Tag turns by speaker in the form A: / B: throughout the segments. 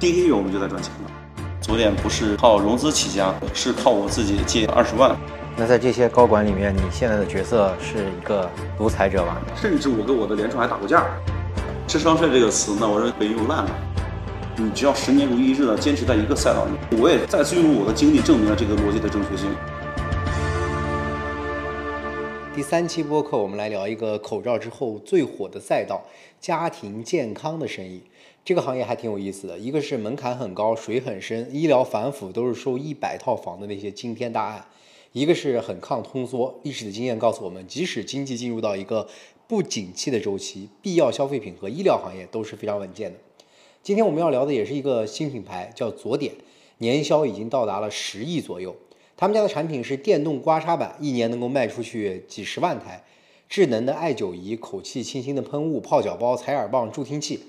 A: 第一个月我们就在赚钱了。左点不是靠融资起家，是靠我自己借二十万。
B: 那在这些高管里面，你现在的角色是一个独裁者吧？
A: 甚至我跟我的联创还打过架。智商税这个词呢，我认为被用烂了。你只要十年如一日的坚持在一个赛道里，我也再次用我的经历证明了这个逻辑的正确性。
B: 第三期播客，我们来聊一个口罩之后最火的赛道——家庭健康的生意。这个行业还挺有意思的，一个是门槛很高、水很深、医疗反腐都是收一百套房的那些惊天大案；一个是很抗通缩。历史的经验告诉我们，即使经济进入到一个不景气的周期，必要消费品和医疗行业都是非常稳健的。今天我们要聊的也是一个新品牌，叫左点，年销已经到达了十亿左右。他们家的产品是电动刮痧板，一年能够卖出去几十万台；智能的艾灸仪、口气清新的喷雾、泡脚包、采耳棒、助听器。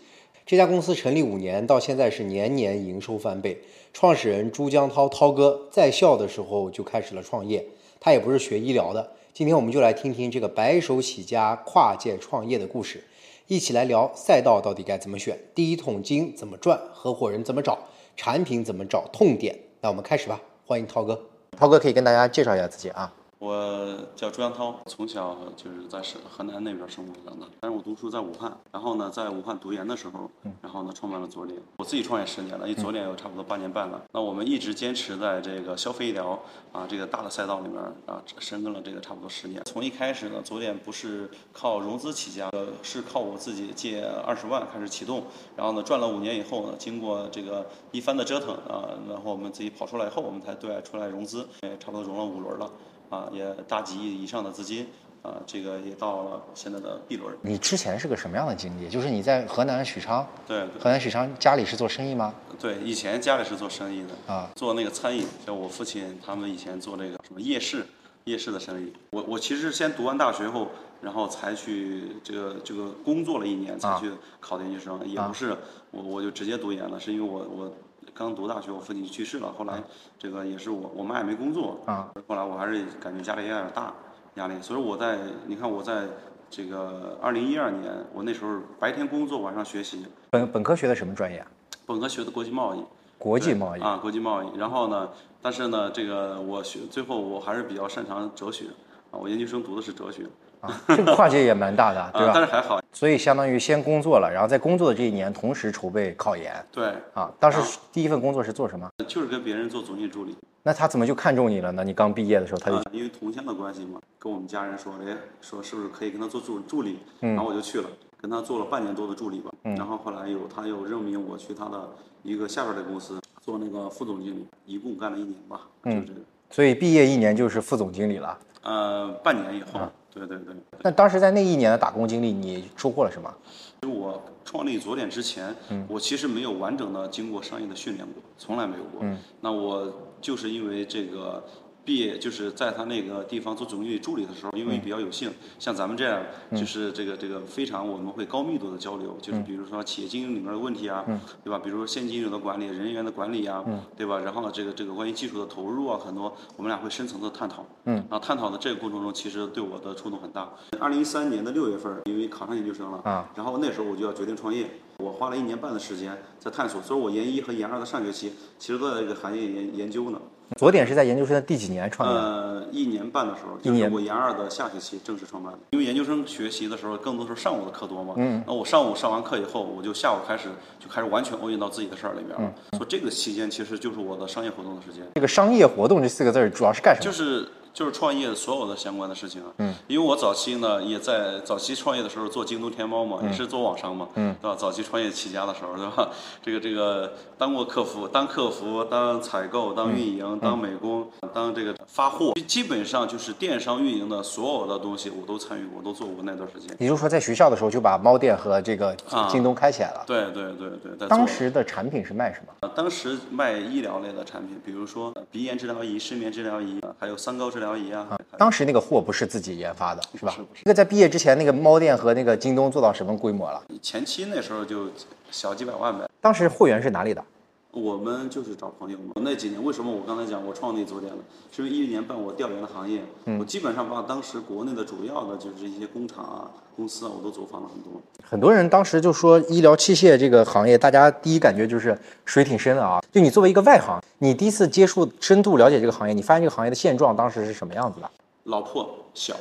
B: 这家公司成立五年，到现在是年年营收翻倍。创始人朱江涛涛哥在校的时候就开始了创业，他也不是学医疗的。今天我们就来听听这个白手起家、跨界创业的故事，一起来聊赛道到底该怎么选，第一桶金怎么赚，合伙人怎么找，产品怎么找，痛点。那我们开始吧，欢迎涛哥。涛哥可以跟大家介绍一下自己啊。
A: 我叫朱阳涛，从小就是在是河南那边生活长大，但是我读书在武汉，然后呢，在武汉读研的时候，然后呢，创办了左脸。我自己创业十年了，因为左脸有差不多八年半了。那我们一直坚持在这个消费医疗啊这个大的赛道里面啊深耕了这个差不多十年。从一开始呢，左脸不是靠融资起家，呃，是靠我自己借二十万开始启动，然后呢，赚了五年以后呢，经过这个一番的折腾啊，然后我们自己跑出来以后，我们才对外出来融资，也差不多融了五轮了。啊，也大几亿以上的资金，啊，这个也到了现在的 B 轮。
B: 你之前是个什么样的经历？就是你在河南许昌，
A: 对，
B: 河南许昌家里是做生意吗？
A: 对，以前家里是做生意的，啊，做那个餐饮，像我父亲他们以前做那个什么夜市，夜市的生意。我我其实先读完大学后，然后才去这个这个工作了一年，才去考研究生，也不是我我就直接读研了，是因为我我。刚读大学，我父亲去世了。后来，这个也是我，我妈也没工作。啊。后来我还是感觉家里有点大压力，所以我在，你看我在这个二零一二年，我那时候白天工作，晚上学习。
B: 本本科学的什么专业啊？
A: 本科学的国际贸易。
B: 国际贸易。
A: 啊，国际贸易。然后呢，但是呢，这个我学最后我还是比较擅长哲学啊，我研究生读的是哲学。
B: 啊，这个跨界也蛮大的，对吧？
A: 但是还好，
B: 所以相当于先工作了，然后在工作的这一年同时筹备考研。
A: 对，
B: 啊，当时第一份工作是做什么？
A: 就是跟别人做总经理助理。
B: 那他怎么就看中你了呢？你刚毕业的时候他就
A: 因为同乡的关系嘛，跟我们家人说，哎，说是不是可以跟他做助助理？嗯，然后我就去了，跟他做了半年多的助理吧。嗯，然后后来有他又任命我去他的一个下边的公司做那个副总经理，一共干了一年吧。嗯，
B: 所以毕业一年就是副总经理了。
A: 呃，半年以后。对对对，
B: 那当时在那一年的打工经历，你收获了什么？
A: 其实我创立左点之前，嗯，我其实没有完整的经过商业的训练过，从来没有过。嗯，那我就是因为这个。毕业就是在他那个地方做总经理助理的时候，因为比较有幸，像咱们这样，就是这个这个非常我们会高密度的交流，就是比如说企业经营里面的问题啊，对吧？比如说现金流的管理、人员的管理啊，对吧？然后呢，这个这个关于技术的投入啊，很多我们俩会深层次探讨。嗯，然后探讨的这个过程中，其实对我的触动很大。二零一三年的六月份，因为考上研究生了啊，然后那时候我就要决定创业。我花了一年半的时间在探索，所以我研一和研二的上学期其实都在这个行业研研究呢。
B: 左点是在研究生的第几年创业？
A: 呃，一年半的时候，就是我研二的下学期正式创办的。因为研究生学习的时候，更多是上午的课多嘛。嗯。那我上午上完课以后，我就下午开始就开始完全 all in 到自己的事儿里面了。嗯。所以这个期间其实就是我的商业活动的时间。
B: 这个商业活动这四个字主要是干什么？
A: 就是。就是创业所有的相关的事情啊，嗯，因为我早期呢也在早期创业的时候做京东、天猫嘛，也是做网商嘛，嗯，对吧？早期创业起家的时候，对吧？这个这个当过客服，当客服，当采购，当运营，当美工，当这个发货，基本上就是电商运营的所有的东西我都参与过，都做过那段时间。
B: 也就是说，在学校的时候就把猫店和这个京东开起来了。
A: 对对对对。
B: 当时的产品是卖什么？
A: 当时卖医疗类的产品，比如说鼻炎治疗仪、失眠治疗仪，还有三高治疗。疗仪啊，
B: 当时那个货不是自己研发的，是吧？那个在毕业之前，那个猫店和那个京东做到什么规模了？
A: 前期那时候就小几百万呗。
B: 当时货源是哪里的？
A: 我们就是找朋友嘛。那几年为什么我刚才讲我创立左点了？是因为一零年半我调研了行业，我基本上把当时国内的主要的就是一些工厂啊、公司啊，我都走访了很多。
B: 很多人当时就说医疗器械这个行业，大家第一感觉就是水挺深的啊。就你作为一个外行，你第一次接触、深度了解这个行业，你发现这个行业的现状当时是什么样子的？
A: 老破小。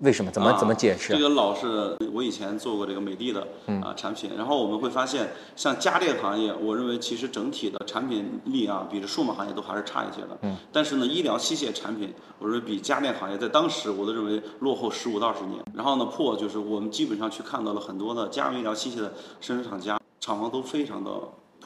B: 为什么？怎么怎么解释？
A: 这个老是我以前做过这个美的的啊产品，然后我们会发现，像家电行业，我认为其实整体的产品力啊，比这数码行业都还是差一些的。嗯。但是呢，医疗器械产品，我认为比家电行业在当时我都认为落后十五到二十年。然后呢，破就是我们基本上去看到了很多的家用医疗器械的生产厂家，厂房都非常的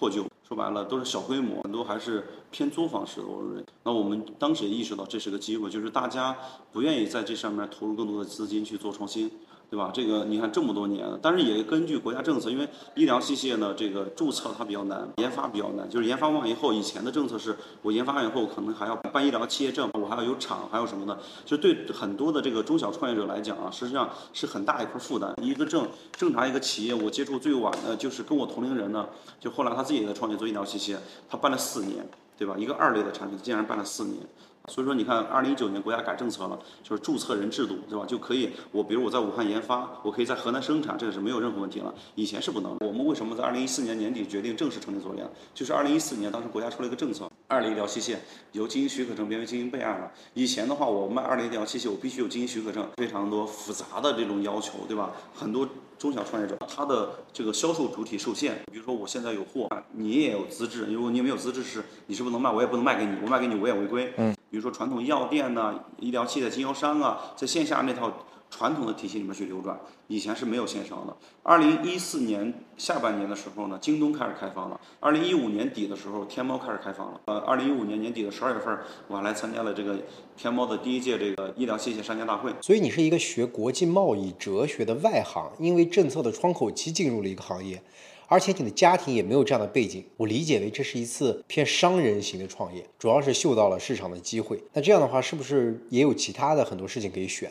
A: 破旧。说白了都是小规模，很多还是偏作坊式的。我认为，那我们当时也意识到这是个机会，就是大家不愿意在这上面投入更多的资金去做创新。对吧？这个你看这么多年，但是也根据国家政策，因为医疗器械呢，这个注册它比较难，研发比较难。就是研发完以后，以前的政策是我研发完以后可能还要办医疗器械证，我还要有厂，还有什么的，就对很多的这个中小创业者来讲啊，实际上是很大一块负担。一个正正常一个企业，我接触最晚的就是跟我同龄人呢，就后来他自己也在创业做医疗器械，他办了四年，对吧？一个二类的产品，竟然办了四年。所以说，你看，二零一九年国家改政策了，就是注册人制度，对吧？就可以，我比如我在武汉研发，我可以在河南生产，这个是没有任何问题了。以前是不能。我们为什么在二零一四年年底决定正式成立左联？就是二零一四年当时国家出了一个政策，二类医疗器械由经营许可证变为经营备案了。以前的话，我卖二类医疗器械，我必须有经营许可证，非常多复杂的这种要求，对吧？很多中小创业者他的这个销售主体受限，比如说我现在有货，你也有资质，如果你没有资质是你是不能卖，我也不能卖给你，我卖给你我也违规。嗯。比如说传统药店呐、医疗器的经销商啊，在线下那套传统的体系里面去流转，以前是没有线上的。二零一四年下半年的时候呢，京东开始开放了；二零一五年底的时候，天猫开始开放了。呃，二零一五年年底的十二月份，我还来参加了这个天猫的第一届这个医疗器械商家大会。
B: 所以你是一个学国际贸易哲学的外行，因为政策的窗口期进入了一个行业。而且你的家庭也没有这样的背景，我理解为这是一次偏商人型的创业，主要是嗅到了市场的机会。那这样的话，是不是也有其他的很多事情可以选？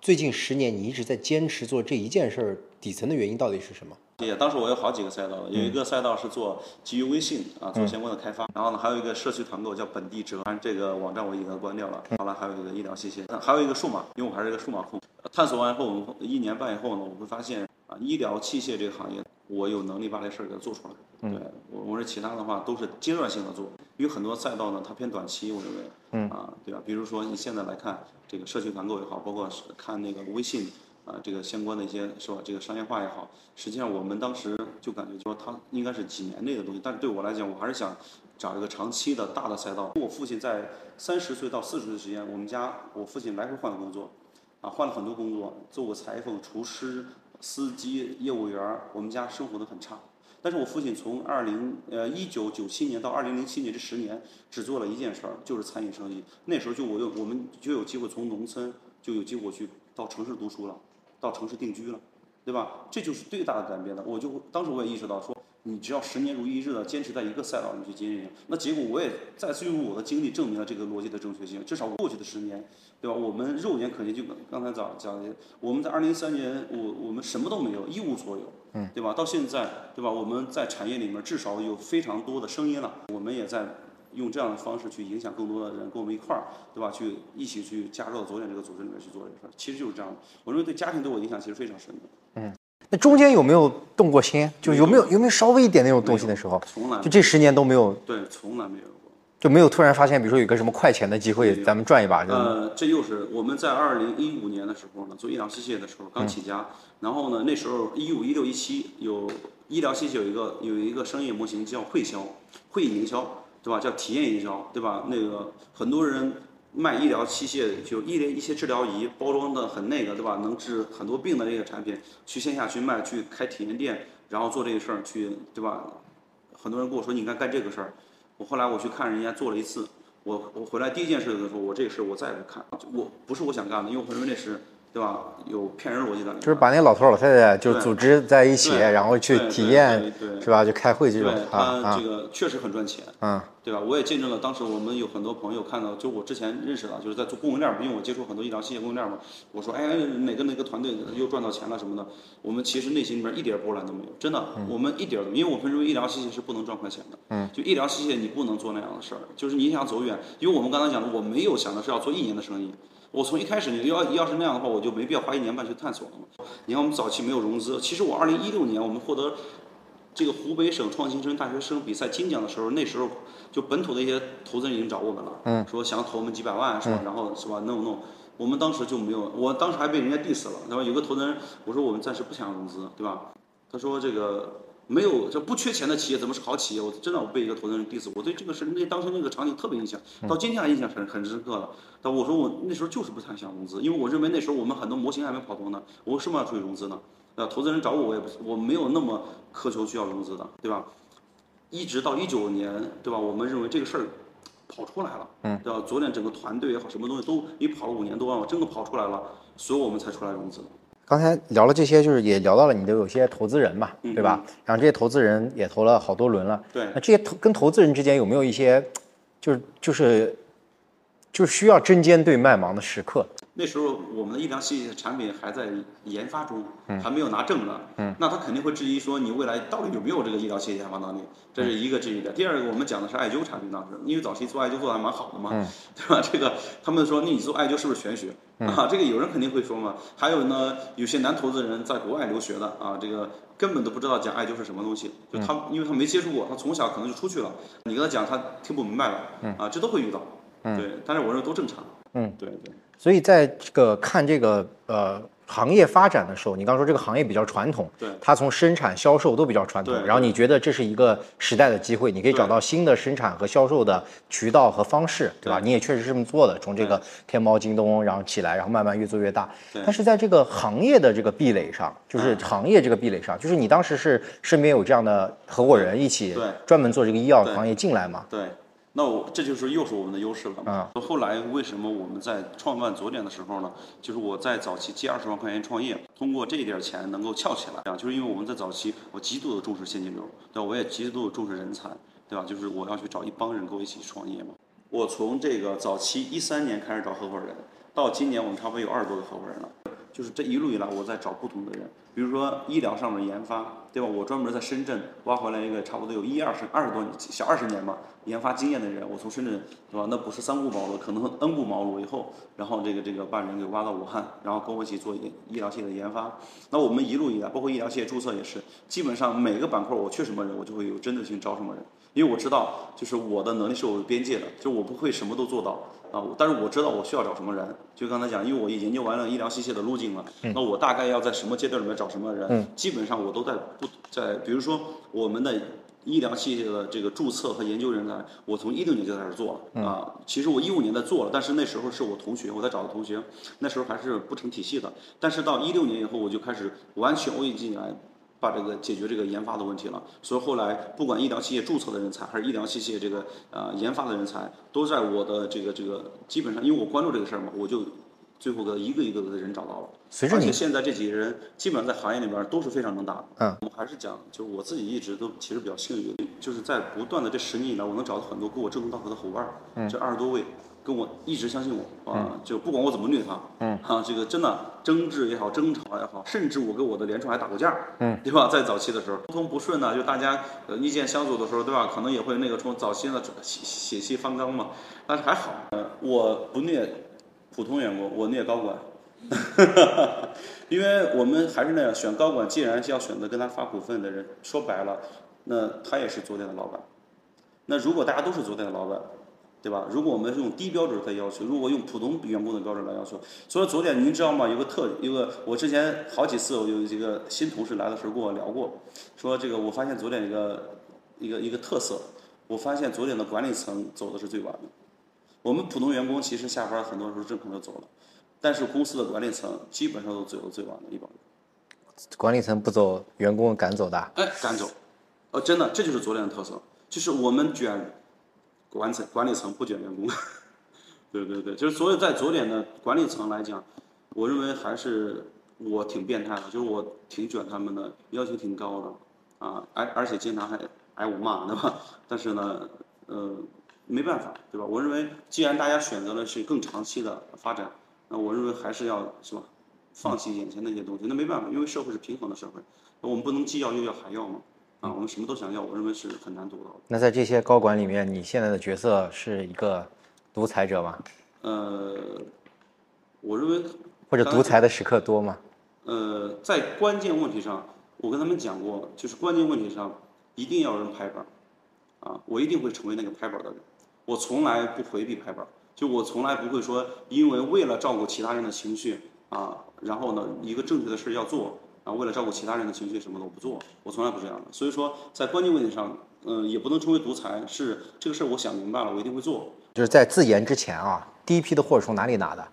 B: 最近十年你一直在坚持做这一件事儿，底层的原因到底是什么？
A: 也，当时我有好几个赛道，有一个赛道是做基于微信啊做相关的开发，然后呢还有一个社区团购叫本地折，这个网站我已经关掉了。好了还有一个医疗器械，还有一个数码，因为我还是一个数码控。探索完以后，我们一年半以后呢，我会发现啊医疗器械这个行业。我有能力把这事儿给做出来。对我，我说其他的话都是阶段性的做，因为很多赛道呢，它偏短期，我认为。嗯。啊，对吧？比如说你现在来看这个社区团购也好，包括看那个微信啊，这个相关的一些是吧？这个商业化也好，实际上我们当时就感觉说它应该是几年内的东西，但是对我来讲，我还是想找一个长期的大的赛道。我父亲在三十岁到四十岁时间，我们家我父亲来回换工作，啊，换了很多工作，做过裁缝、厨师。司机、业务员，我们家生活的很差。但是我父亲从二零呃一九九七年到二零零七年这十年，只做了一件事儿，就是餐饮生意。那时候就我有我们就有机会从农村就有机会去到城市读书了，到城市定居了，对吧？这就是最大的改变的。我就当时我也意识到说。你只要十年如一日的坚持在一个赛道里去经营，那结果我也再次用我的经历证明了这个逻辑的正确性。至少我过去的十年，对吧？我们肉眼可见，就刚才讲讲的，我们在二零一三年，我我们什么都没有，一无所有，嗯，对吧？到现在，对吧？我们在产业里面至少有非常多的声音了，我们也在用这样的方式去影响更多的人，跟我们一块儿，对吧？去一起去加入到昨天这个组织里面去做这个事儿，其实就是这样的。我认为对家庭对我影响其实非常深的，
B: 嗯。那中间有没有动过心？就有没有有没有稍微一点那种动心的时候？
A: 从来
B: 就这十年都没有。
A: 对，从来没有过。
B: 就没有突然发现，比如说有个什么快钱的机会，咱们赚一把。
A: 呃，这又是我们在二零一五年的时候呢，做医疗器械的时候刚起家，然后呢那时候一五一六一七有医疗器械有一个有一个商业模型叫会销，会营销，对吧？叫体验营销，对吧？那个很多人。卖医疗器械，就医疗一些治疗仪，包装的很那个，对吧？能治很多病的这个产品，去线下去卖，去开体验店，然后做这个事儿，去，对吧？很多人跟我说，你应该干这个事儿。后来我去看人家做了一次，我我回来第一件事就是说，我这个事我再也不看，我不是我想干的，因为我认为那是对吧？有骗人逻辑在里面。
B: 就是把那些老头老太太就组织在一起，然后去体验是吧？就开会这种
A: 对
B: 啊
A: 这个确实很赚钱，
B: 嗯
A: 对吧？我也见证了，当时我们有很多朋友看到，就我之前认识的，就是在做供应链儿，因为我接触很多医疗器械供应链嘛。我说，哎，哪个哪个团队又赚到钱了什么的，我们其实内心里面一点波澜都没有，真的，我们一点因为我们认为医疗器械是不能赚快钱的，嗯，就医疗器械你不能做那样的事儿，就是你想走远，因为我们刚才讲的，我没有想的是要做一年的生意。我从一开始，你要要是那样的话，我就没必要花一年半去探索了嘛。你看我们早期没有融资，其实我二零一六年我们获得这个湖北省创新生大学生比赛金奖的时候，那时候就本土的一些投资人已经找我们了，嗯，说想投我们几百万是吧？然后是吧弄弄，我们当时就没有，我当时还被人家 diss 了，对吧？有个投资人我说我们暂时不想融资，对吧？他说这个没有这不缺钱的企业怎么是好企业？我真的我被一个投资人 diss，我对这个事那当时那个场景特别印象，到今天还印象很很深刻的。但我说我那时候就是不太想融资，因为我认为那时候我们很多模型还没跑通呢，我为什么要出去融资呢？呃，投资人找我，我也不是我没有那么苛求需要融资的，对吧？一直到一九年，对吧？我们认为这个事儿跑出来了，嗯，对吧？昨天整个团队也好，什么东西都你跑了五年多我，真的跑出来了，所以我们才出来融资的。
B: 刚才聊了这些，就是也聊到了你的有些投资人嘛，
A: 嗯
B: 对吧？然后这些投资人也投了好多轮了，
A: 对
B: 那这些投跟投资人之间有没有一些，就是就是就是需要针尖对麦芒的时刻？
A: 那时候我们的医疗器械产品还在研发中，还没有拿证呢。嗯，那他肯定会质疑说你未来到底有没有这个医疗器械研发能力，这是一个质疑的。第二个，我们讲的是艾灸产品当时，因为早期做艾灸做的还蛮好的嘛，对吧？这个他们说，那你做艾灸是不是玄学啊？这个有人肯定会说嘛。还有呢，有些男投资人在国外留学的啊，这个根本都不知道讲艾灸是什么东西，就他因为他没接触过，他从小可能就出去了，你跟他讲他听不明白了，啊，这都会遇到。对，但是我认为都正常。
B: 嗯，
A: 对对。
B: 所以在这个看这个呃行业发展的时候，你刚说这个行业比较传统，
A: 对。
B: 它从生产销售都比较传统，
A: 对
B: 然后你觉得这是一个时代的机会，你可以找到新的生产和销售的渠道和方式，对。吧？
A: 对
B: 你也确实是这么做的，从这个天猫、京东然后起来，然后慢慢越做越大。
A: 对。
B: 但是在这个行业的这个壁垒上，就是行业这个壁垒上，就是你当时是身边有这样的合伙人一起专门做这个医药行业进来吗？
A: 对，那我这就是又是我们的优势了。
B: 啊，
A: 后来为什么我们在创办左点的时候呢？就是我在早期借二十万块钱创业，通过这一点钱能够翘起来啊，就是因为我们在早期我极度的重视现金流，对吧？我也极度的重视人才，对吧？就是我要去找一帮人跟我一起创业嘛。我从这个早期一三年开始找合伙人，到今年我们差不多有二十多个合伙人了。就是这一路以来，我在找不同的人，比如说医疗上面研发，对吧？我专门在深圳挖回来一个差不多有一二十二十多年小二十年吧研发经验的人，我从深圳，对吧？那不是三顾茅庐，可能 N 顾茅庐以后，然后这个这个把人给挖到武汉，然后跟我一起做医医疗器械的研发。那我们一路以来，包括医疗器械注册也是，基本上每个板块我缺什么人，我就会有针对性招什么人，因为我知道就是我的能力是有边界的，就我不会什么都做到。啊，但是我知道我需要找什么人，就刚才讲，因为我也研究完了医疗器械的路径了，那我大概要在什么阶段里面找什么人，基本上我都在不在，比如说我们的医疗器械的这个注册和研究人才，我从一六年就开始做了啊，其实我一五年在做了，但是那时候是我同学，我在找的同学，那时候还是不成体系的，但是到一六年以后，我就开始完全我已经来。把这个解决这个研发的问题了，所以后来不管医疗器械注册的人才，还是医疗器械这个呃研发的人才，都在我的这个这个基本上，因为我关注这个事儿嘛，我就最后的一个一个的人找到了。
B: 随着你
A: 而且现在这几个人基本上在行业里边都是非常能打的。
B: 嗯，
A: 我们还是讲，就是我自己一直都其实比较幸运，就是在不断的这十年以来，我能找到很多跟我志同道合的伙伴，嗯，这二十多位。跟我一直相信我啊，就不管我怎么虐他，嗯，啊，这个真的争执也好，争吵也好，甚至我跟我的联创还打过架，嗯，对吧？在早期的时候，沟通不顺呢，就大家呃意见相左的时候，对吧？可能也会那个从早期呢血血气方刚嘛，但是还好，呃，我不虐普通员工，我那也高管，因为我们还是那样，选高管既然是要选择跟他发股份的人，说白了，那他也是昨天的老板，那如果大家都是昨天的老板。对吧？如果我们用低标准来要求，如果用普通员工的标准来要求，所以昨天您知道吗？有个特，有个我之前好几次我有几个新同事来的时候跟我聊过，说这个我发现昨天一个一个一个特色，我发现昨天的管理层走的是最晚的。我们普通员工其实下班很多时候正常就走了，但是公司的管理层基本上都走的最晚的一帮人。
B: 管理层不走，员工赶走的。
A: 哎，赶走，哦，真的，这就是昨天的特色，就是我们卷。管层管理层不卷员工，对对对，就是所有在左点的管理层来讲，我认为还是我挺变态的，就是我挺卷他们的，要求挺高的，啊，而而且经常还挨我骂，对吧？但是呢，呃，没办法，对吧？我认为既然大家选择了是更长期的发展，那我认为还是要是吧，放弃眼前那些东西，那没办法，因为社会是平衡的社会，我们不能既要又要还要嘛，啊，我们什么都想要，我认为是很难做到的。
B: 那在这些高管里面，你现在的角色是一个独裁者吗？
A: 呃，我认为
B: 或者独裁的时刻多吗？
A: 呃，在关键问题上，我跟他们讲过，就是关键问题上一定要有人拍板，啊，我一定会成为那个拍板的人，我从来不回避拍板儿，就我从来不会说，因为为了照顾其他人的情绪啊，然后呢，一个正确的事儿要做，啊，为了照顾其他人的情绪什么的我不做，我从来不这样的。所以说，在关键问题上，嗯、也不能称为独裁，是这个事儿我想明白了，我一定会做。
B: 就是在自研之前啊，第一批的货是从哪里拿的？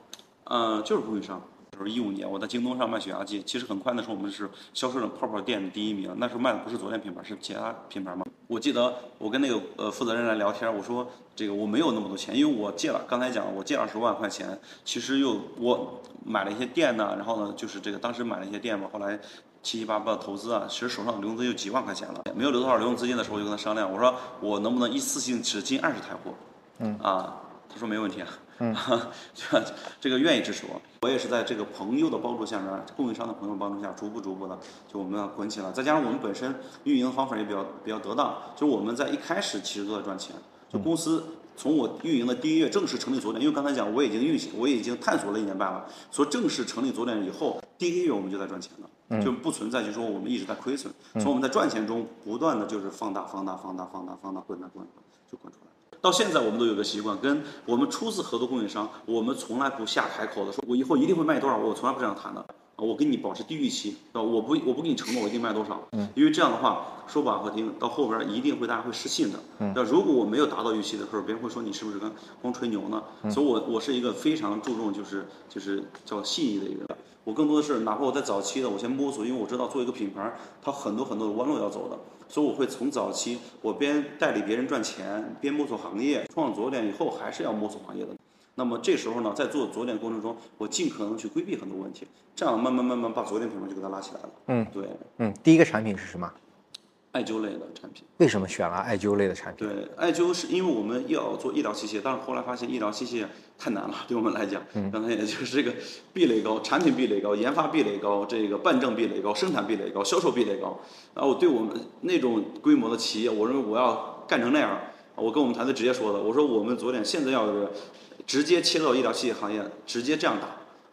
A: 呃，就是供应商。就是一五年，我在京东上卖血压计，其实很快的时候我们是销售的泡泡店的第一名，那时候卖的不是昨天品牌，是其他品牌嘛。我记得我跟那个呃负责人来聊天，我说这个我没有那么多钱，因为我借了，刚才讲了我借二十万块钱，其实又我买了一些店呢，然后呢就是这个当时买了一些店嘛，后来七七八八的投资啊，其实手上流动资金就几万块钱了，没有留多少流动资金的时候，我就跟他商量，我说我能不能一次性只进二十台货，嗯啊，他说没问题啊。嗯，这这个愿意支持我，我也是在这个朋友的帮助下面，供应商的朋友帮助下，逐步逐步的，就我们要滚起来。再加上我们本身运营方法也比较比较得当，就我们在一开始其实都在赚钱。就公司从我运营的第一月正式成立左点，因为刚才讲我已经运行，我已经探索了一年半了，所以正式成立左点以后，第一个月我们就在赚钱了，就不存在就是说我们一直在亏损，从我们在赚钱中不断的就是放大、放大、放大、放大、放大，滚大滚就滚出来。到现在我们都有个习惯，跟我们初次合作供应商，我们从来不下海口的说，我以后一定会卖多少，我从来不这样谈的。啊，我跟你保持低预期，啊，我不我不给你承诺我一定卖多少，嗯，因为这样的话说不好听，到后边一定会大家会失信的。嗯，那如果我没有达到预期的时候，别人会说你是不是跟光吹牛呢？所以我我是一个非常注重就是就是叫信誉的一个人。我更多的是，哪怕我在早期的，我先摸索，因为我知道做一个品牌，它很多很多的弯路要走的，所以我会从早期我边代理别人赚钱，边摸索行业，创左点以后还是要摸索行业的。那么这时候呢，在做左点过程中，我尽可能去规避很多问题，这样慢慢慢慢把左点品牌就给它拉起来了。
B: 嗯，
A: 对，
B: 嗯，第一个产品是什么？
A: 艾灸类的产品。
B: 为什么选了艾灸类的产品？
A: 对，艾灸是因为我们要做医疗器械，但是后来发现医疗器械太难了，对我们来讲，刚才也就是这个壁垒高，产品壁垒高，研发壁垒高，这个办证壁垒高，生产壁垒高，销售壁垒高。然后对我们那种规模的企业，我认为我要干成那样，我跟我们团队直接说的，我说我们昨天现在要是直接切到医疗器械行业，直接这样打，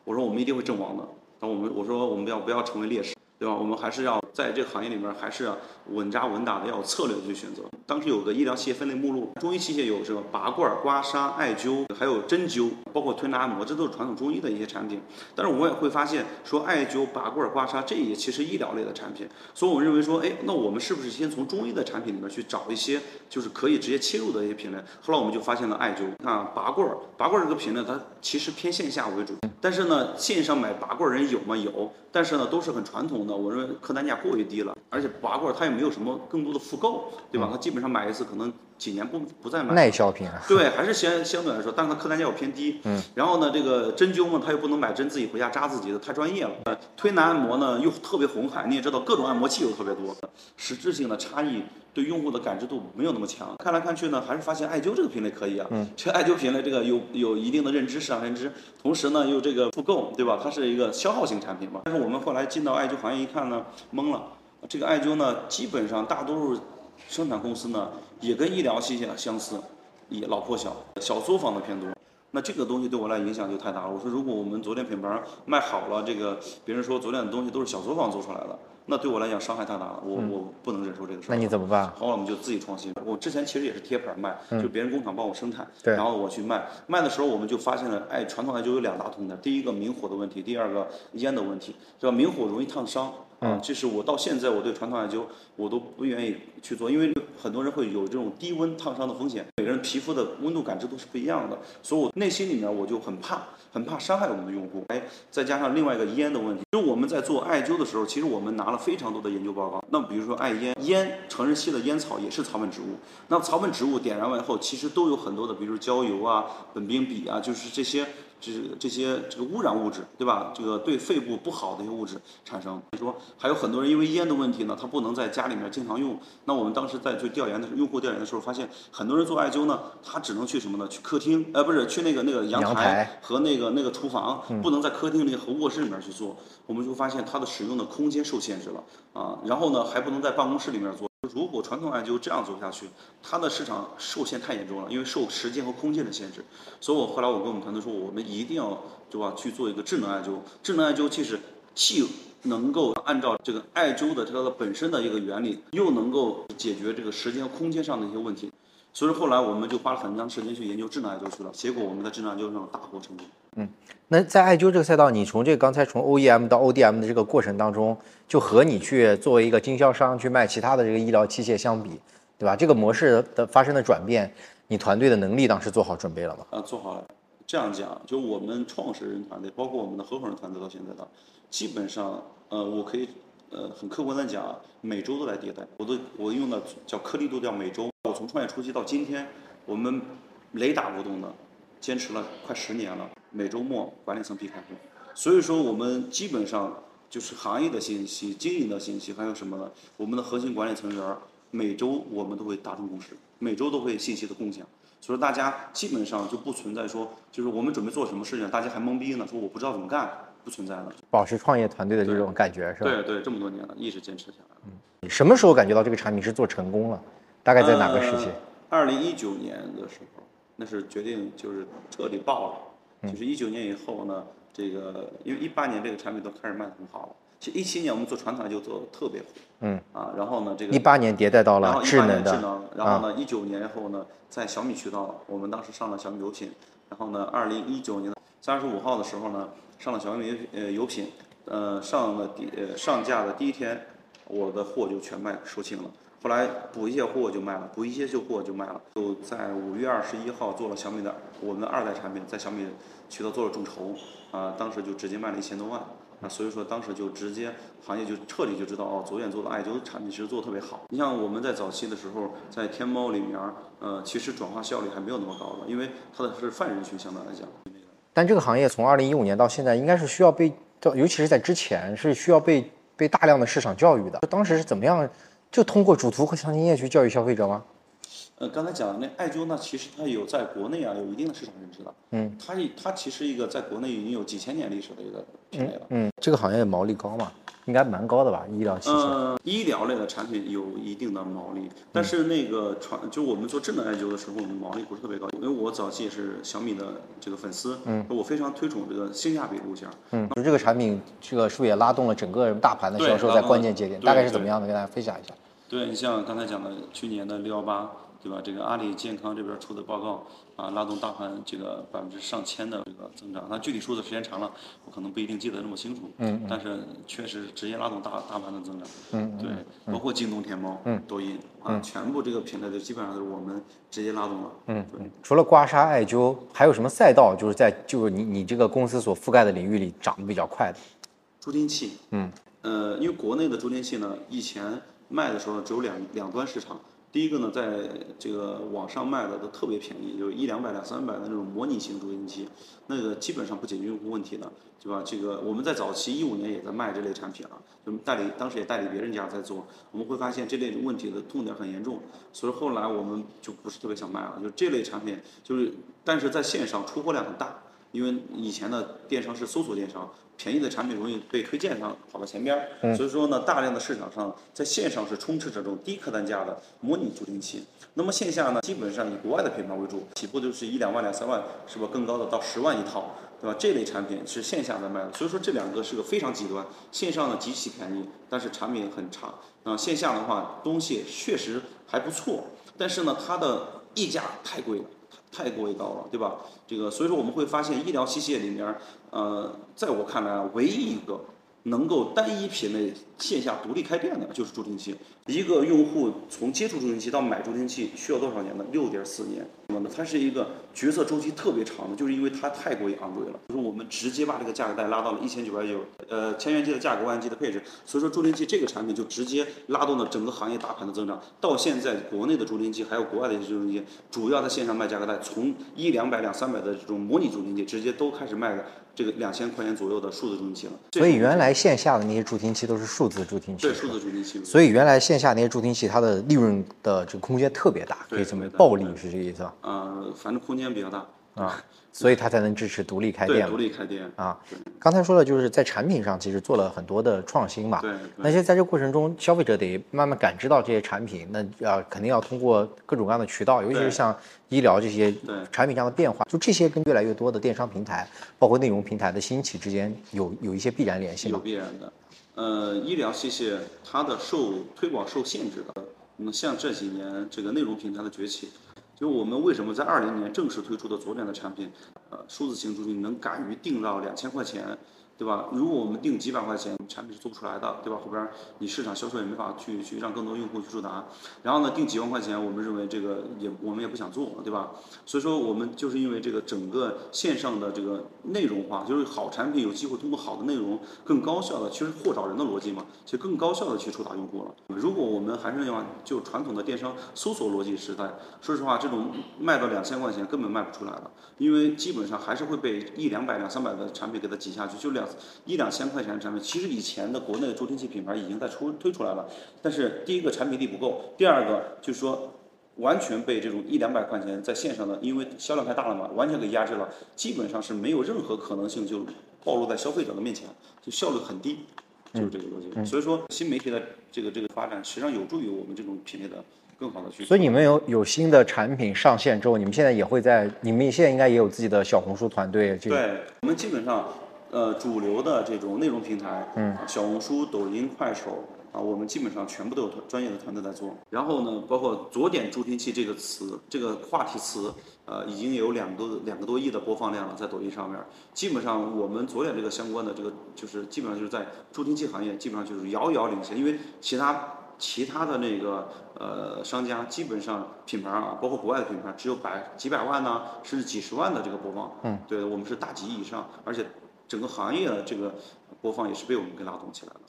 A: 我说我们一定会阵亡的。但我们我说我们要不要成为烈士。对吧？我们还是要在这个行业里面，还是要稳扎稳打的，要有策略去选择。当时有个医疗器械分类目录，中医器械有这个拔罐、刮痧、艾灸，还有针灸，包括推拿按摩，这都是传统中医的一些产品。但是我也会发现，说艾灸、拔罐、刮痧，这也其实医疗类的产品。所以我们认为说，哎，那我们是不是先从中医的产品里面去找一些，就是可以直接切入的一些品类？后来我们就发现了艾灸，啊，拔罐，拔罐这个品类它其实偏线下为主，但是呢，线上买拔罐人有吗？有，但是呢，都是很传统的。我认为客单价过于低了，而且拔罐它也没有什么更多的复购，对吧？它基本上买一次可能几年不不再买。
B: 耐消品啊。
A: 对，还是相相对来说，但是它客单价又偏低。嗯。然后呢，这个针灸嘛，它又不能买针自己回家扎自己的，太专业了。呃，推拿按摩呢又特别红海，你也知道各种按摩器又特别多，实质性的差异对用户的感知度没有那么强。看来看去呢，还是发现艾灸这个品类可以啊。嗯。这艾灸品类这个有有一定的认知，市场认知，同时呢又这个复购，对吧？它是一个消耗型产品嘛。但是我们后来进到艾灸行业一看呢，懵了。这个艾灸呢，基本上大多数生产公司呢也跟医疗器械相似，也老破小，小作坊的偏多。那这个东西对我来影响就太大了。我说，如果我们昨天品牌卖好了，这个别人说昨天的东西都是小作坊做出来的，那对我来讲伤害太大了。我我不能忍受这个事。
B: 那你怎么办？
A: 后来我们就自己创新。我之前其实也是贴牌卖，就别人工厂帮我生产，
B: 对
A: 然后我去卖。卖的时候我们就发现了，哎，传统艾灸有两大痛点，第一个明火的问题，第二个烟的问题，是吧？明火容易烫伤。啊，这是我到现在我对传统艾灸我都不愿意去做，因为很多人会有这种低温烫伤的风险，每个人皮肤的温度感知都是不一样的，所以我内心里面我就很怕，很怕伤害我们的用户。哎，再加上另外一个烟的问题，就我们在做艾灸的时候，其实我们拿了非常多的研究报告。那比如说艾烟，烟成人吸的烟草也是草本植物，那草本植物点燃完以后，其实都有很多的，比如焦油啊、苯并芘啊，就是这些这这些这个污染物质，对吧？这个对肺部不好的一些物质产生。比如说，还有很多人因为烟的问题呢，他不能在家里面经常用。那我们当时在做调研的时候，用户调研的时候，发现很多人做艾灸呢，他只能去什么呢？去客厅，呃，不是去那个那个阳台和那个那个厨房，不能在客厅里和卧室里面去做。我们就发现它的使用的空间受限制了啊，然后呢，还不能在办公室里面做。如果传统艾灸这样做下去，它的市场受限太严重了，因为受时间和空间的限制。所以我后来我跟我们团队说，我们一定要对吧去做一个智能艾灸。智能艾灸其实既能够按照这个艾灸的它的本身的一个原理，又能够解决这个时间和空间上的一些问题。所以后来我们就花了很长时间去研究智能艾灸去了，结果我们在智能艾灸上大获成功。
B: 嗯，那在艾灸这个赛道，你从这个刚才从 OEM 到 ODM 的这个过程当中，就和你去作为一个经销商去卖其他的这个医疗器械相比，对吧？这个模式的发生的转变，你团队的能力当时做好准备了吗？
A: 啊，做好了。这样讲，就我们创始人团队，包括我们的合伙人团队，到现在的，基本上，呃，我可以，呃，很客观的讲，每周都来迭代。我都我用的叫颗粒度叫每周。我从创业初期到今天，我们雷打不动的坚持了快十年了。每周末管理层必开会，所以说我们基本上就是行业的信息、经营的信息，还有什么呢？我们的核心管理成员每周我们都会达成共识，每周都会信息的共享。所以说大家基本上就不存在说，就是我们准备做什么事情，大家还懵逼呢，说我不知道怎么干，不存在了。
B: 保持创业团队的这种感觉是吧？
A: 对对，这么多年了，一直坚持下来。
B: 嗯，什么时候感觉到这个产品是做成功了？大概在哪个时期？
A: 二零一九年的时候，那是决定就是彻底爆了。就是一九年以后呢，这个因为一八年这个产品都开始卖的很好了。其实一七年我们做传统就做的特别火。嗯。啊，然后呢，这个
B: 一八年迭代到了智能的。
A: 智能。然后呢，一九年以后呢，在小米渠道，我们当时上了小米有品。然后呢，二零一九年三十五号的时候呢，上了小米呃有品。呃，上了第呃上架的第一天，我的货就全卖售罄了。后来补一些货就卖了，补一些旧货就卖了。就在五月二十一号做了小米的我们的二代产品，在小米渠道做了众筹，啊，当时就直接卖了一千多万，啊，所以说当时就直接行业就彻底就知道哦，左眼做的艾灸产品其实做的特别好。你像我们在早期的时候，在天猫里面，呃，其实转化效率还没有那么高的，因为它的是泛人群相对来讲。
B: 但这个行业从二零一五年到现在，应该是需要被，尤其是在之前是需要被被大量的市场教育的。当时是怎么样？就通过主图和详情页去教育消费者吗？
A: 呃，刚才讲的那艾灸呢，其实它有在国内啊有一定的市场认知的。嗯。它它其实一个在国内已经有几千年历史的一个品类了。
B: 嗯。这个行业毛利高嘛？应该蛮高的吧？医疗器械。
A: 呃，医疗类的产品有一定的毛利，但是那个传就我们做智能艾灸的时候，我们毛利不是特别高。因为我早期也是小米的这个粉丝，嗯，我非常推崇这个性价比路线。
B: 嗯。就这个产品，这个是不是也拉动了整个大盘的销售在关键节点？大概是怎么样的？跟大家分享一下。
A: 对你像刚才讲的去年的六幺八，对吧？这个阿里健康这边出的报告啊，拉动大盘这个百分之上千的这个增长。那具体数字时间长了，我可能不一定记得那么清楚。嗯。但是确实直接拉动大大盘的增长。嗯。对，包括京东、天猫、抖音啊，全部这个平台就基本上都是我们直接拉动了。嗯。对。
B: 除了刮痧、艾灸，还有什么赛道？就是在就是你你这个公司所覆盖的领域里涨得比较快的？
A: 助听器。嗯。呃，因为国内的助听器呢，以前。卖的时候只有两两端市场，第一个呢，在这个网上卖的都特别便宜，就一两百、两三百的那种模拟型助听器，那个基本上不解决用户问题的，对吧？这个我们在早期一五年也在卖这类产品了，就代理当时也代理别人家在做，我们会发现这类问题的痛点很严重，所以后来我们就不是特别想卖了，就这类产品就是，但是在线上出货量很大。因为以前的电商是搜索电商，便宜的产品容易被推荐上跑到前边儿，所以说呢，大量的市场上在线上是充斥着这种低客单价的模拟助听器。那么线下呢，基本上以国外的品牌为主，起步就是一两万、两三万，是吧更高的到十万一套，对吧？这类产品是线下在卖的，所以说这两个是个非常极端。线上呢极其便宜，但是产品很差。啊，线下的话东西确实还不错，但是呢它的溢价太贵了。太过于高了，对吧？这个，所以说我们会发现医疗器械里面，呃，在我看来，唯一一个能够单一品类线下独立开店的，就是助听器。一个用户从接触助听器到买助听器需要多少年呢？六点四年。那么呢，它是一个决策周期特别长的，就是因为它太过于昂贵了。就是我们直接把这个价格带拉到了一千九百九，呃，千元机的价格，万元机的配置。所以说助听器这个产品就直接拉动了整个行业大盘的增长。到现在，国内的助听器还有国外的一些助听器，主要在线上卖价格带，从一两百、两三百的这种模拟助听器，直接都开始卖了这个两千块钱左右的数字助听器了。
B: 所以原来线下的那些助听器都是数字助听器，
A: 对数字助听器。
B: 所以原来线下那些助听器，它的利润的这个空间特别大，可以这么暴利是这个意思吧？
A: 呃，反正空间比较大
B: 啊，所以它才能支持独立开店。
A: 独立开店
B: 啊。刚才说了，就是在产品上其实做了很多的创新嘛。
A: 对。
B: 那些在这个过程中，消费者得慢慢感知到这些产品，那啊肯定要通过各种各样的渠道，尤其是像医疗这些产品上的变化，就这些跟越来越多的电商平台，包括内容平台的兴起之间有有一些必然联系吗？
A: 有必然的。呃，医疗器械它的受推广受限制的。那么像这几年这个内容平台的崛起。就我们为什么在二零年正式推出的左转的产品，呃，数字型助听能敢于定到两千块钱？对吧？如果我们定几百块钱，产品是做不出来的，对吧？后边你市场销售也没法去去让更多用户去触达。然后呢，定几万块钱，我们认为这个也我们也不想做，对吧？所以说我们就是因为这个整个线上的这个内容化，就是好产品有机会通过好的内容更高效的，其实货找人的逻辑嘛，其实更高效的去触达用户了。如果我们还是要就传统的电商搜索逻辑时代，说实话，这种卖到两千块钱根本卖不出来了，因为基本上还是会被一两百、两三百的产品给它挤下去，就两。一两千块钱的产品，其实以前的国内的助听器品牌已经在出推出来了，但是第一个产品力不够，第二个就是说完全被这种一两百块钱在线上的，因为销量太大了嘛，完全给压制了，基本上是没有任何可能性就暴露在消费者的面前，就效率很低，就是这个逻辑。所以说新媒体的这个这个发展，实际上有助于我们这种品类的更好的去。
B: 所以你们有有新的产品上线之后，你们现在也会在，你们现在应该也有自己的小红书团队。
A: 对，我们基本上。呃，主流的这种内容平台，嗯，小红书、抖音、快手啊，我们基本上全部都有专业的团队在做。然后呢，包括“左点助听器”这个词，这个话题词，呃，已经有两多两个多亿的播放量了，在抖音上面。基本上，我们左点这个相关的这个，就是基本上就是在助听器行业，基本上就是遥遥领先。因为其他其他的那个呃商家，基本上品牌啊，包括国外的品牌，只有百几百万呢，甚至几十万的这个播放。嗯，对我们是大几亿以上，而且。整个行业的这个播放也是被我们给拉动起来了。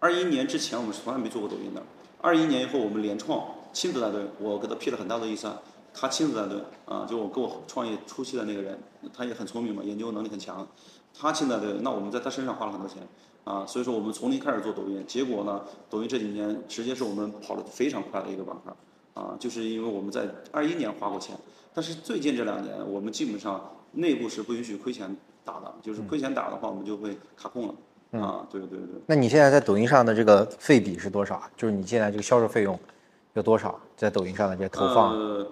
A: 二一年之前我们是从来没做过抖音的，二一年以后我们联创亲自带队，我给他批了很大的预算，他亲自带队啊，就我跟我创业初期的那个人，他也很聪明嘛，研究能力很强，他亲自带队，那我们在他身上花了很多钱啊，所以说我们从零开始做抖音，结果呢，抖音这几年直接是我们跑得非常快的一个板块啊，就是因为我们在二一年花过钱，但是最近这两年我们基本上内部是不允许亏钱。打的，就是亏钱打的话，我们就会卡控了。啊，对对对。
B: 那你现在在抖音上的这个费比是多少啊？就是你现在这个销售费用有多少？在抖音上的这些投放？
A: 呃，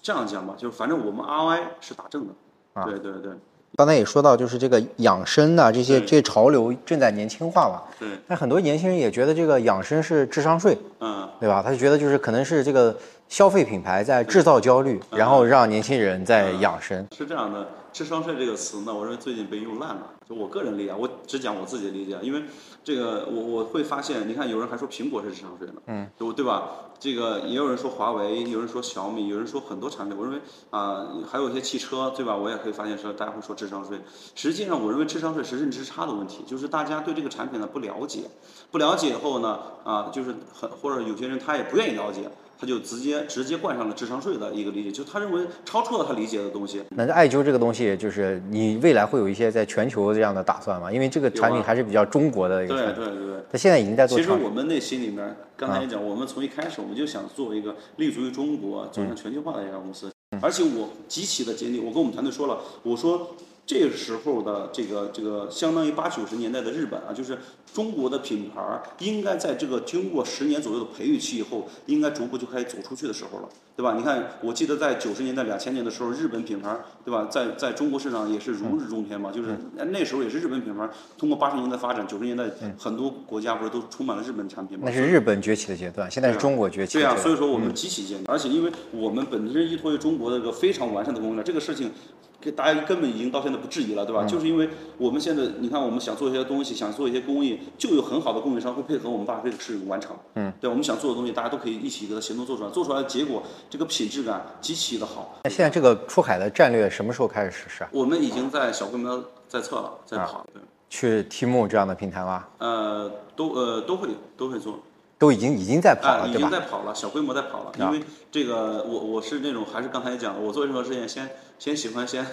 A: 这样讲吧，就是反正我们 ROI 是打正的。啊，对对对。
B: 刚才也说到，就是这个养生啊，这些这些潮流正在年轻化嘛。
A: 对。
B: 但很多年轻人也觉得这个养生是智商税。嗯。对吧？他就觉得就是可能是这个消费品牌在制造焦虑，然后让年轻人在养生。
A: 是这样的。智商税这个词呢，我认为最近被用烂了。就我个人理解，我只讲我自己的理解，因为这个我我会发现，你看有人还说苹果是智商税呢，嗯，对对吧？这个也有人说华为，有人说小米，有人说很多产品。我认为啊，还有一些汽车，对吧？我也可以发现说大家会说智商税。实际上，我认为智商税是认知差的问题，就是大家对这个产品呢不了解，不了解以后呢，啊，就是很或者有些人他也不愿意了解。他就直接直接冠上了智商税的一个理解，就他认为超出了他理解的东西。
B: 那艾灸这个东西，就是你未来会有一些在全球这样的打算吗？因为这个产品还是比较中国的一个
A: 产品。对对对对。
B: 他现在已经在做。
A: 其实我们内心里面，刚才也讲，我们从一开始我们就想作为一个立足于中国、走向全球化的一家公司。而且我极其的坚定，我跟我们团队说了，我说。这时候的这个这个相当于八九十年代的日本啊，就是中国的品牌应该在这个经过十年左右的培育期以后，应该逐步就开始走出去的时候了，对吧？你看，我记得在九十年代、两千年的时候，日本品牌，对吧？在在中国市场也是如日中天嘛，就是那时候也是日本品牌通过八十年代发展，九十年代很多国家不是都充满了日本产品吗？
B: 那是日本崛起的阶段，现在是中国崛起。
A: 对啊，所以说我们极其坚定，而且因为我们本身依托于中国的一个非常完善的供应链，这个事情给大家根本已经到现在。不质疑了，对吧？就是因为我们现在你看，我们想做一些东西，想做一些工艺，就有很好的供应商会配合我们把这个事完成。嗯，对，我们想做的东西，大家都可以一起给它协同做出来，做出来的结果，这个品质感极其的好。
B: 那现在这个出海的战略什么时候开始实施啊？
A: 我们已经在小规模在测了，在跑，对，
B: 去 Timo 这样的平台吗？
A: 呃，都呃都会都会做。
B: 都已经已经在跑了，
A: 已经在跑了，小规模在跑了。因为这个，我我是那种，还是刚才讲的，我做任何事情，先先喜欢先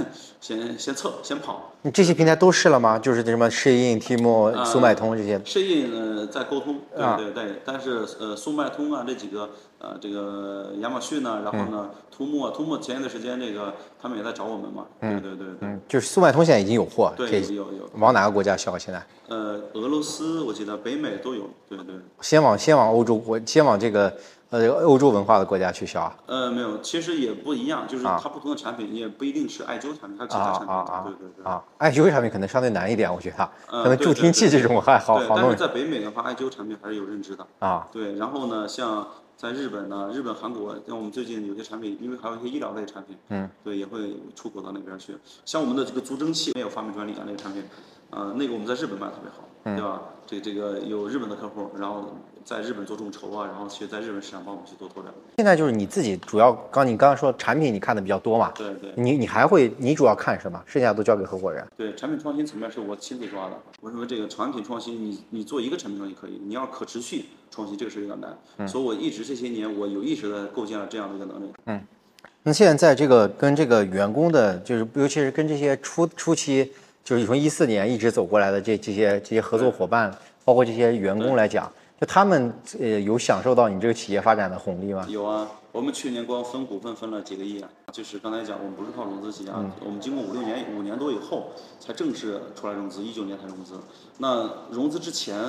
A: 先先测，先跑。
B: 你这些平台都试了吗？就是什么适应、Timo、速卖通这些。
A: 适应呃在沟通，对对对。但是呃速卖通啊这几个呃这个亚马逊呢，然后呢图墨，图墨前一段时间这个他们也在找我们嘛。对对对对。
B: 就是速卖通现在已经有货。
A: 对，有有。
B: 往哪个国家销？现在？
A: 呃，俄罗斯，我记得北美都有。对对。
B: 先往先往欧洲国，先往这个。呃，欧洲文化的国家去销啊？
A: 呃，没有，其实也不一样，就是它不同的产品也不一定是艾灸产品，它其他产品。啊啊啊！对对对。啊，
B: 艾灸产品可能相对难一点，我觉得，可能助听器这种还好好弄。但
A: 是在北美的话，艾灸产品还是有认知的。
B: 啊。
A: 对，然后呢，像在日本呢，日本、韩国，像我们最近有些产品，因为还有一些医疗类产品，嗯，对，也会出口到那边去。像我们的这个足蒸器没有发明专利啊，那个产品，呃，那个我们在日本卖的特别好，对吧？这这个有日本的客户，然后。在日本做众筹啊，然后去在日本市场帮我们去做拓展。
B: 现在就是你自己主要，刚你刚刚说产品你看的比较多嘛？
A: 对对。
B: 你你还会，你主要看什么？剩下都交给合伙人。
A: 对，产品创新层面是我亲自抓的。我认为这个产品创新，你你做一个产品创新可以，你要可持续创新，这个是有点难。嗯。所以我一直这些年，我有意识的构建了这样的一个能力。
B: 嗯。那现在在这个跟这个员工的，就是尤其是跟这些初初期，就是从一四年一直走过来的这这些这些合作伙伴，包括这些员工来讲。就他们呃有享受到你这个企业发展的红利吗？
A: 有啊，我们去年光分股份分了几个亿啊。就是刚才讲，我们不是靠融资起家，我们经过五六年、五年多以后才正式出来融资，一九年才融资。那融资之前，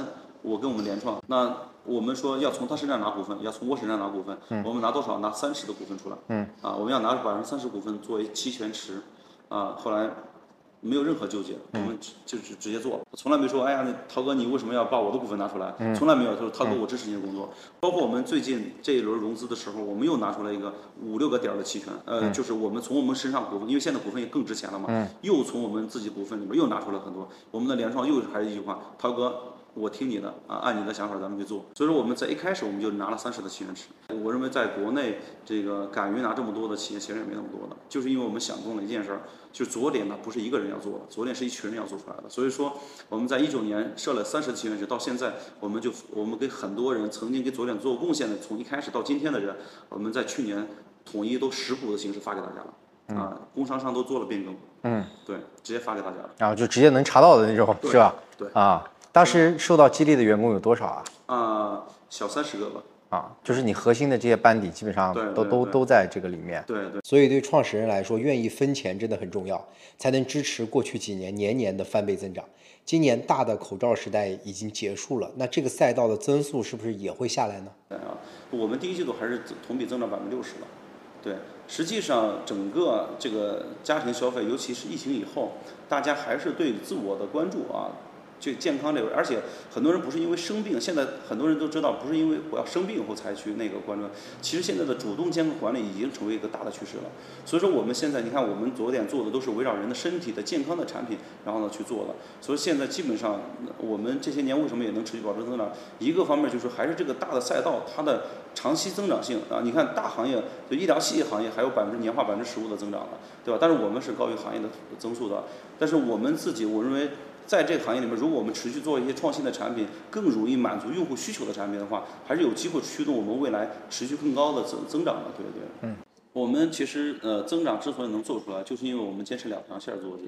A: 我跟我们联创，那我们说要从他身上拿股份，要从我身上拿股份，我们拿多少？拿三十的股份出来。嗯。啊，我们要拿百分之三十股份作为期权池，啊，后来。没有任何纠结，我们就是直接做，从来没说，哎呀，那涛哥你为什么要把我的股份拿出来？从来没有，他说涛哥我支持你的工作。包括我们最近这一轮融资的时候，我们又拿出来一个五六个点的期权，呃，就是我们从我们身上股份，因为现在股份也更值钱了嘛，又从我们自己股份里面又拿出来很多。我们的联创又还是一句话，涛哥。我听你的啊，按你的想法咱们去做。所以说我们在一开始我们就拿了三十的期权池。我认为在国内这个敢于拿这么多的企业其实也没那么多的，就是因为我们想通了一件事儿，就是左脸呢不是一个人要做的，左脸是一群人要做出来的。所以说我们在一九年设了三十的期权池，到现在我们就我们给很多人曾经给左脸做过贡献的，从一开始到今天的人，我们在去年统一都十股的形式发给大家了，啊，工商上都做了变更，嗯，对，直接发给大家了，
B: 然后就直接能查到的那种，是吧？
A: 对，
B: 啊。当时受到激励的员工有多少啊？
A: 啊，小三十个吧。
B: 啊，就是你核心的这些班底，基本上都都都在这个里面。
A: 对对。
B: 所以对创始人来说，愿意分钱真的很重要，才能支持过去几年年年的翻倍增长。今年大的口罩时代已经结束了，那这个赛道的增速是不是也会下来呢？
A: 啊，我们第一季度还是同比增长百分之六十了。对，实际上整个这个家庭消费，尤其是疫情以后，大家还是对自我的关注啊。就健康这个，而且很多人不是因为生病，现在很多人都知道，不是因为我要生病以后才去那个关注。其实现在的主动健康管理已经成为一个大的趋势了。所以说我们现在，你看我们昨天做的都是围绕人的身体的健康的产品，然后呢去做的。所以现在基本上我们这些年为什么也能持续保持增长？一个方面就是还是这个大的赛道它的长期增长性啊。你看大行业就医疗器械行业还有百分之年化百分之十五的增长了，对吧？但是我们是高于行业的增速的。但是我们自己我认为。在这个行业里面，如果我们持续做一些创新的产品，更容易满足用户需求的产品的话，还是有机会驱动我们未来持续更高的增增长的，对不对？嗯，我们其实呃增长之所以能做出来，就是因为我们坚持两条线儿做的。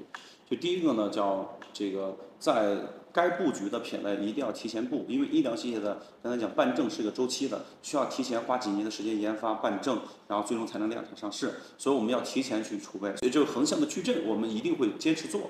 A: 就第一个呢，叫这个在该布局的品类一定要提前布，因为医疗器械的刚才讲办证是一个周期的，需要提前花几年的时间研发办证，然后最终才能量产上市，所以我们要提前去储备。所以这个横向的矩阵，我们一定会坚持做。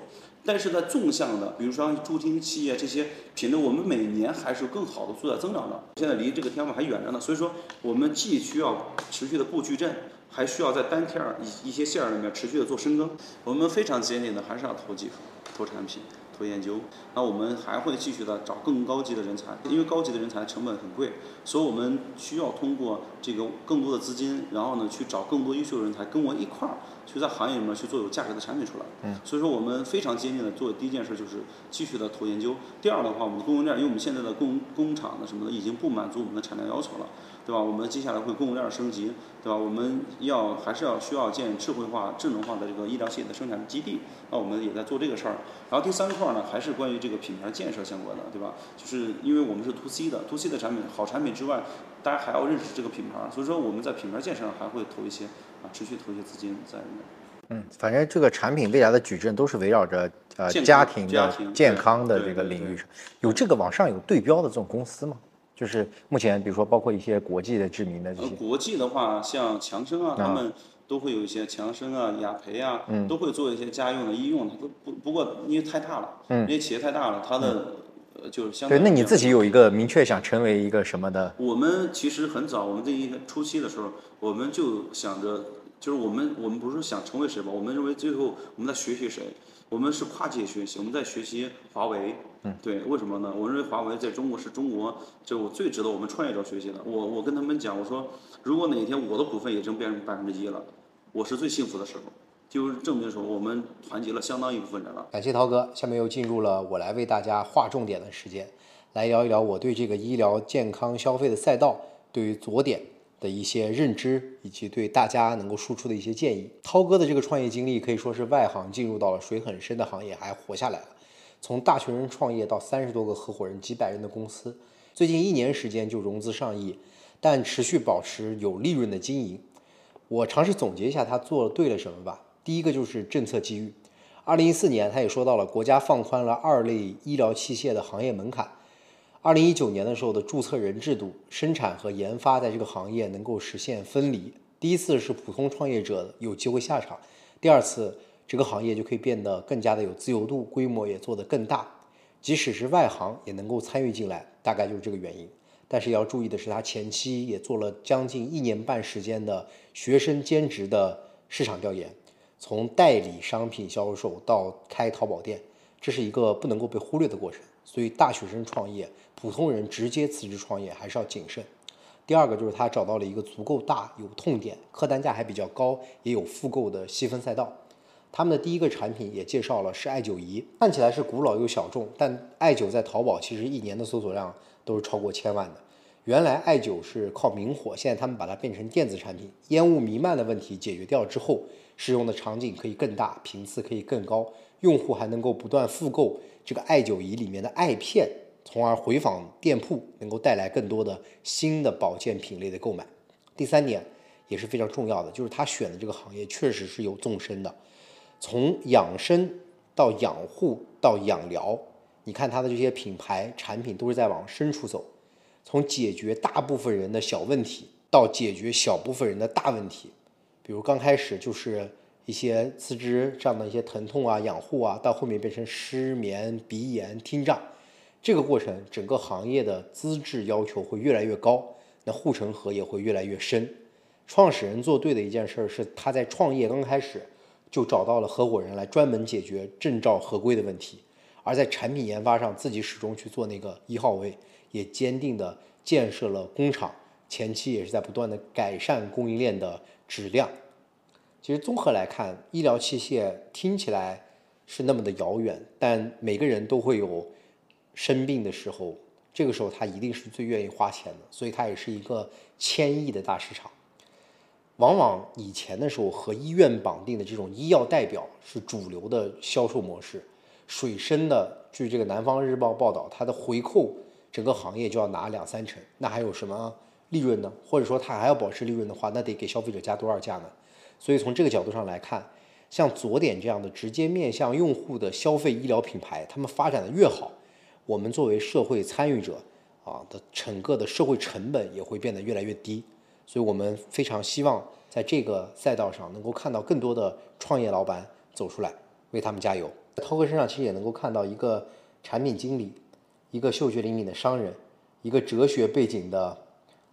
A: 但是在纵向的，比如说助听器啊这些品类，我们每年还是有更好的速在增长的。现在离这个天花板还远着呢，所以说我们既需要持续的布矩阵。还需要在单片儿一一些线儿里面持续的做深耕。我们非常坚定的还是要投技术、投产品、投研究。那我们还会继续的找更高级的人才，因为高级的人才成本很贵，所以我们需要通过这个更多的资金，然后呢去找更多优秀人才跟我一块儿去在行业里面去做有价值的产品出来。嗯。所以说我们非常坚定的做第一件事就是继续的投研究。第二的话，我们的供应链，因为我们现在的供工厂的什么的已经不满足我们的产量要求了。对吧？我们接下来会供应链升级，对吧？我们要还是要需要建智慧化、智能化的这个医疗器械的生产基地。那我们也在做这个事儿。然后第三块呢，还是关于这个品牌建设相关的，对吧？就是因为我们是 to C 的，to C 的产品，好产品之外，大家还要认识这个品牌，所以说我们在品牌建设上还会投一些啊，持续投一些资金在里面。
B: 嗯，反正这个产品未来的矩阵都是围绕着呃
A: 家
B: 庭的健康的这个领域上，有这个网上有对标的这种公司吗？就是目前，比如说包括一些国际的知名的这些。
A: 国际的话，像强生啊，他们都会有一些强生啊、雅培啊，都会做一些家用的、医用的。不不不过因为太大了，因为企业太大了，它的呃就是相
B: 对。对，那你自己有一个明确想成为一个什么的？
A: 我们其实很早，我们这一初期的时候，我们就想着，就是我们我们不是想成为谁吧？我们认为最后我们在学习谁？我们是跨界学习，我们在学习华为。
B: 嗯，
A: 对，为什么呢？我认为华为在中国是中国就最值得我们创业者学习的。我我跟他们讲，我说如果哪天我的股份也挣变成百分之一了，我是最幸福的时候，就证明说我们团结了相当一部分人了。
B: 感谢涛哥，下面又进入了我来为大家划重点的时间，来聊一聊我对这个医疗健康消费的赛道，对于左点。的一些认知，以及对大家能够输出的一些建议。涛哥的这个创业经历可以说是外行进入到了水很深的行业，还活下来了。从大学生创业到三十多个合伙人、几百人的公司，最近一年时间就融资上亿，但持续保持有利润的经营。我尝试总结一下他做对了什么吧。第一个就是政策机遇。二零一四年，他也说到了国家放宽了二类医疗器械的行业门槛。二零一九年的时候的注册人制度，生产和研发在这个行业能够实现分离。第一次是普通创业者有机会下场，第二次这个行业就可以变得更加的有自由度，规模也做得更大。即使是外行也能够参与进来，大概就是这个原因。但是要注意的是，他前期也做了将近一年半时间的学生兼职的市场调研，从代理商品销售到开淘宝店，这是一个不能够被忽略的过程。所以大学生创业。普通人直接辞职创业还是要谨慎。第二个就是他找到了一个足够大、有痛点、客单价还比较高、也有复购的细分赛道。他们的第一个产品也介绍了是艾灸仪，看起来是古老又小众，但艾灸在淘宝其实一年的搜索量都是超过千万的。原来艾灸是靠明火，现在他们把它变成电子产品，烟雾弥漫的问题解决掉之后，使用的场景可以更大，频次可以更高，用户还能够不断复购这个艾灸仪里面的艾片。从而回访店铺，能够带来更多的新的保健品类的购买。第三点也是非常重要的，就是他选的这个行业确实是有纵深的，从养生到养护到养疗，你看他的这些品牌产品都是在往深处走，从解决大部分人的小问题到解决小部分人的大问题，比如刚开始就是一些四肢上的一些疼痛啊、养护啊，到后面变成失眠、鼻炎、听障。这个过程，整个行业的资质要求会越来越高，那护城河也会越来越深。创始人做对的一件事是，他在创业刚开始就找到了合伙人来专门解决证照合规的问题，而在产品研发上自己始终去做那个一号位，也坚定的建设了工厂，前期也是在不断的改善供应链的质量。其实综合来看，医疗器械听起来是那么的遥远，但每个人都会有。生病的时候，这个时候他一定是最愿意花钱的，所以它也是一个千亿的大市场。往往以前的时候和医院绑定的这种医药代表是主流的销售模式。水深的，据这个南方日报报道，它的回扣整个行业就要拿两三成，那还有什么利润呢？或者说它还要保持利润的话，那得给消费者加多少价呢？所以从这个角度上来看，像左点这样的直接面向用户的消费医疗品牌，他们发展的越好。我们作为社会参与者，啊的整个的社会成本也会变得越来越低，所以我们非常希望在这个赛道上能够看到更多的创业老板走出来，为他们加油。在涛哥身上其实也能够看到一个产品经理，一个嗅觉灵敏的商人，一个哲学背景的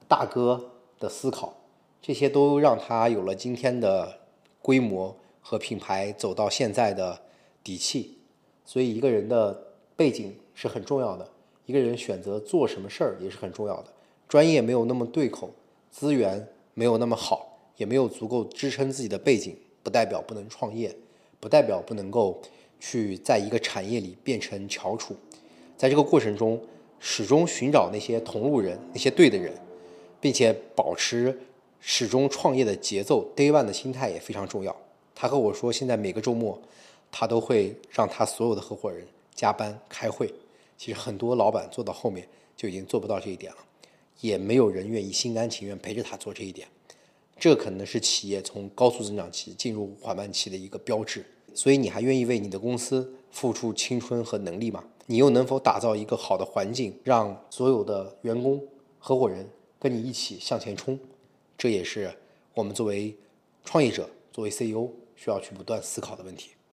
B: 大哥的思考，这些都让他有了今天的规模和品牌走到现在的底气。所以一个人的背景是很重要的，一个人选择做什么事儿也是很重要的。专业没有那么对口，资源没有那么好，也没有足够支撑自己的背景，不代表不能创业，不代表不能够去在一个产业里变成翘楚。在这个过程中，始终寻找那些同路人，那些对的人，并且保持始终创业的节奏，day one 的心态也非常重要。他和我说，现在每个周末。他都会让他所有的合伙人加班开会。其实很多老板做到后面就已经做不到这一点了，也没有人愿意心甘情愿陪着他做这一点。这可能是企业从高速增长期进入缓慢期的一个标志。所以，你还愿意为你的公司付出青春和能力吗？你又能否打造一个好的环境，让所有的员工、合伙人跟你一起向前冲？这也是我们作为创业者、作为 CEO 需要去不断思考的问题。